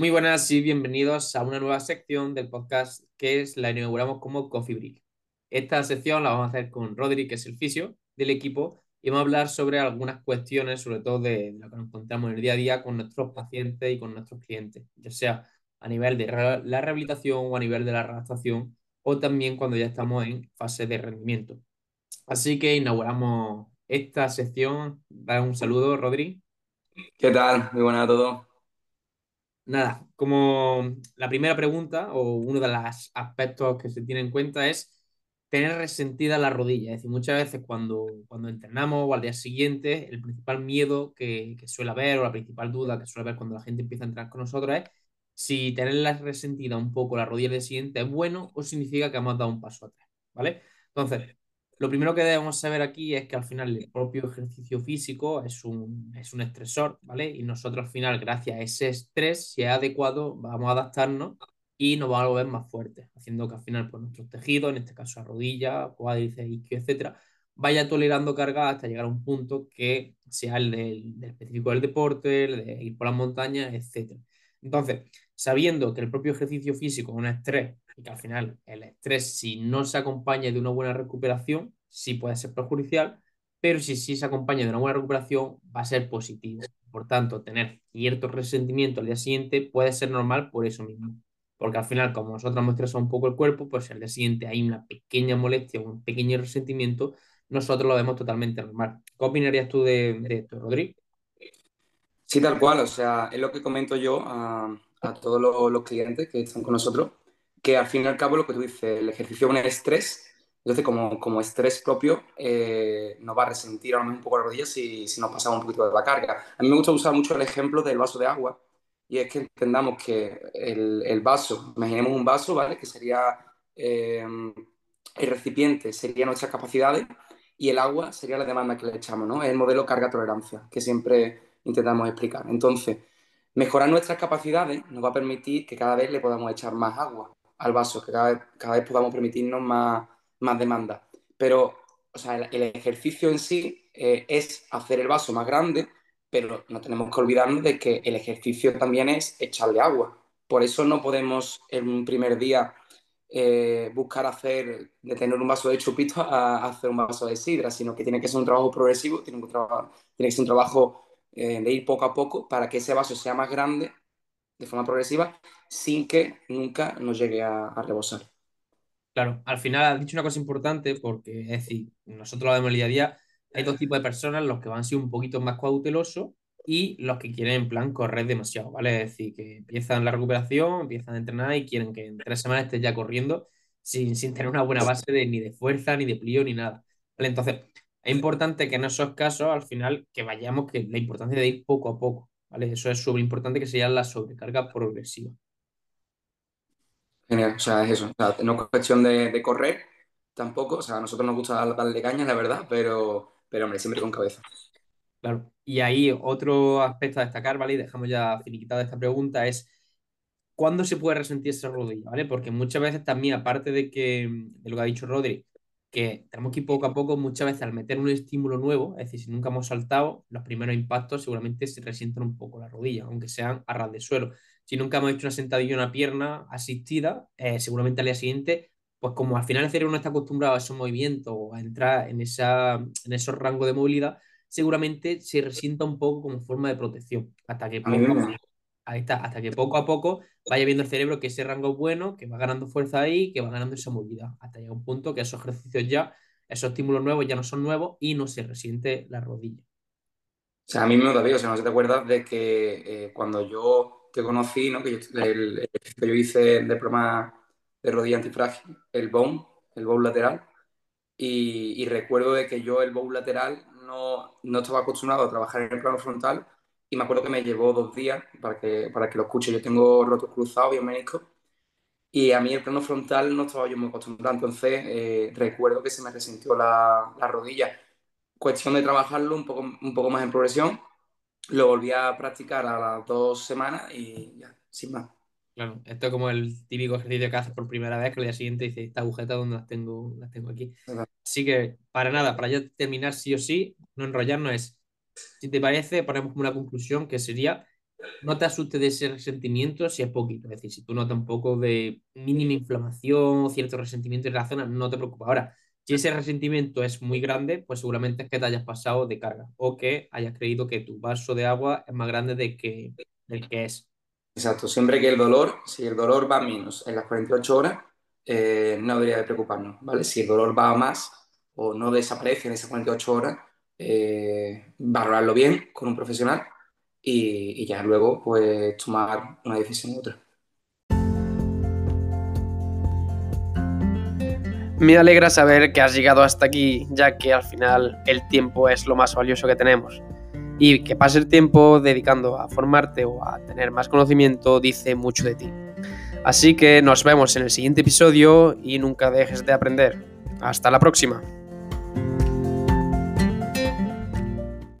Muy buenas y bienvenidos a una nueva sección del podcast que es la inauguramos como Coffee Break. Esta sección la vamos a hacer con Rodri, que es el fisio del equipo, y vamos a hablar sobre algunas cuestiones, sobre todo de lo que nos encontramos en el día a día con nuestros pacientes y con nuestros clientes, ya sea a nivel de la rehabilitación o a nivel de la redactación, o también cuando ya estamos en fase de rendimiento. Así que inauguramos esta sección. Da un saludo, Rodri. ¿Qué tal? Muy buenas a todos. Nada, como la primera pregunta o uno de los aspectos que se tiene en cuenta es tener resentida la rodilla. Es decir, muchas veces cuando, cuando entrenamos o al día siguiente, el principal miedo que, que suele haber o la principal duda que suele haber cuando la gente empieza a entrenar con nosotros es si tenerla resentida un poco la rodilla del siguiente es bueno o significa que hemos dado un paso atrás, ¿vale? Entonces, lo primero que debemos saber aquí es que al final el propio ejercicio físico es un, es un estresor, ¿vale? Y nosotros al final, gracias a ese estrés, si es adecuado, vamos a adaptarnos y nos vamos a volver más fuertes, haciendo que al final pues, nuestros tejidos, en este caso la rodilla, cuádriceps, isquio, etcétera, vaya tolerando carga hasta llegar a un punto que sea el del, del específico del deporte, el de ir por las montañas, etcétera. Entonces, sabiendo que el propio ejercicio físico es un estrés y que al final el estrés, si no se acompaña de una buena recuperación, sí puede ser perjudicial, pero si sí se acompaña de una buena recuperación, va a ser positivo. Por tanto, tener cierto resentimiento al día siguiente puede ser normal por eso mismo. Porque al final, como nosotros estresado un poco el cuerpo, pues al día siguiente hay una pequeña molestia, un pequeño resentimiento, nosotros lo vemos totalmente normal. ¿Qué opinarías tú de, esto, Rodrigo? Sí, tal cual. O sea, es lo que comento yo a, todos los, los, clientes que están con nosotros, que al fin y al cabo lo que tú dices, el ejercicio es un estrés entonces, como, como estrés propio, eh, nos va a resentir a un poco la rodilla si, si nos pasamos un poquito de la carga. A mí me gusta usar mucho el ejemplo del vaso de agua, y es que entendamos que el, el vaso, imaginemos un vaso, ¿vale? Que sería eh, el recipiente, serían nuestras capacidades, y el agua sería la demanda que le echamos, ¿no? Es el modelo carga-tolerancia que siempre intentamos explicar. Entonces, mejorar nuestras capacidades nos va a permitir que cada vez le podamos echar más agua al vaso, que cada vez, cada vez podamos permitirnos más más demanda. Pero, o sea, el, ejercicio en sí eh, es hacer el vaso más grande, pero no tenemos que olvidarnos de que el ejercicio también es echarle agua. Por eso no podemos en un primer día eh, buscar hacer, de tener un vaso de chupito a, hacer un vaso de sidra, sino que tiene que ser un trabajo progresivo, tiene, tiene que ser un trabajo eh, de ir poco a poco para que ese vaso sea más grande de forma progresiva sin que nunca nos llegue a, rebosar. Claro, al final has dicho una cosa importante porque, es decir, nosotros lo vemos el día a día, hay dos tipos de personas, los que van a ser un poquito más cautelosos y los que quieren en plan correr demasiado, ¿vale? Es decir, que empiezan la recuperación, empiezan a entrenar y quieren que en tres semanas estés ya corriendo sin, sin tener una buena base de, ni de fuerza, ni de plío, ni nada. ¿Vale? Entonces, es importante que en esos casos, al final, que vayamos, que la importancia de ir poco a poco, ¿vale? Eso es súper importante que sea la sobrecarga progresiva. Genial, o sea, es eso. O sea, no es cuestión de, correr tampoco. O sea, a nosotros nos gusta darle caña, la verdad, pero, pero hombre, siempre con cabeza. Claro. Y ahí otro aspecto a destacar, ¿vale? Y dejamos ya finiquitada esta pregunta, es ¿cuándo se puede resentir esa rodilla? ¿Vale? Porque muchas veces también, aparte de que de lo que ha dicho Rodri, que tenemos que ir poco a poco, muchas veces al meter un estímulo nuevo, es decir, si nunca hemos saltado, los primeros impactos seguramente se resienten un poco la rodilla, aunque sean a ras de suelo. Si nunca hemos hecho una sentadilla una pierna asistida, eh, seguramente al día siguiente, pues como al final el cerebro no está acostumbrado a esos movimientos o a entrar en, esa, en esos rangos de movilidad, seguramente se resienta un poco como forma de protección, hasta que ahí está, hasta que poco a poco vaya viendo el cerebro que ese rango es bueno, que va ganando fuerza ahí, que va ganando esa movilidad, hasta llegar un punto que esos ejercicios ya, esos estímulos nuevos ya no son nuevos y no se resiente la rodilla. O sea, a mí me digo, o sea, no sé te acuerdas de que eh, cuando yo te conocí, ¿no? que yo, el, que yo hice de programa de rodilla antifrágil, el bone, el bone lateral, y, recuerdo de que yo el bone lateral no, no, estaba acostumbrado a trabajar en el plano frontal y me acuerdo que me llevó dos días para que, para que lo escuche. Yo tengo rotos cruzados, menisco, y a mí el plano frontal no estaba yo muy acostumbrado, entonces eh, recuerdo que se me resintió la, la, rodilla. Cuestión de trabajarlo un poco, un poco más en progresión lo volví a practicar a las dos semanas y ya, sin más. Claro, esto es como el típico ejercicio que haces por primera vez, que al día siguiente dices, esta agujeta donde las tengo, las tengo aquí. Así que, para nada, para ya terminar sí o sí, no enrollarnos es, si te parece, ponemos como una conclusión que sería no te asustes de ese resentimiento si es poquito. Es decir, si tú notas un poco de mínima inflamación cierto resentimiento en la zona, no te preocupes. Ahora, si ese resentimiento es muy grande, pues seguramente es que te hayas pasado de carga o que hayas creído que tu vaso de agua es más grande de que, del que es. Exacto, siempre que el dolor, si el dolor va menos en las 48 horas, eh, no debería de preocuparnos, ¿vale? Si el dolor va más o no desaparece en esas 48 horas, eh, valorarlo bien con un profesional y, ya luego pues tomar una decisión u otra. Me alegra saber que has llegado hasta aquí, ya que al final el tiempo es lo más valioso que tenemos. Y que pase el tiempo dedicando a formarte o a tener más conocimiento dice mucho de ti. Así que nos vemos en el siguiente episodio y nunca dejes de aprender. Hasta la próxima.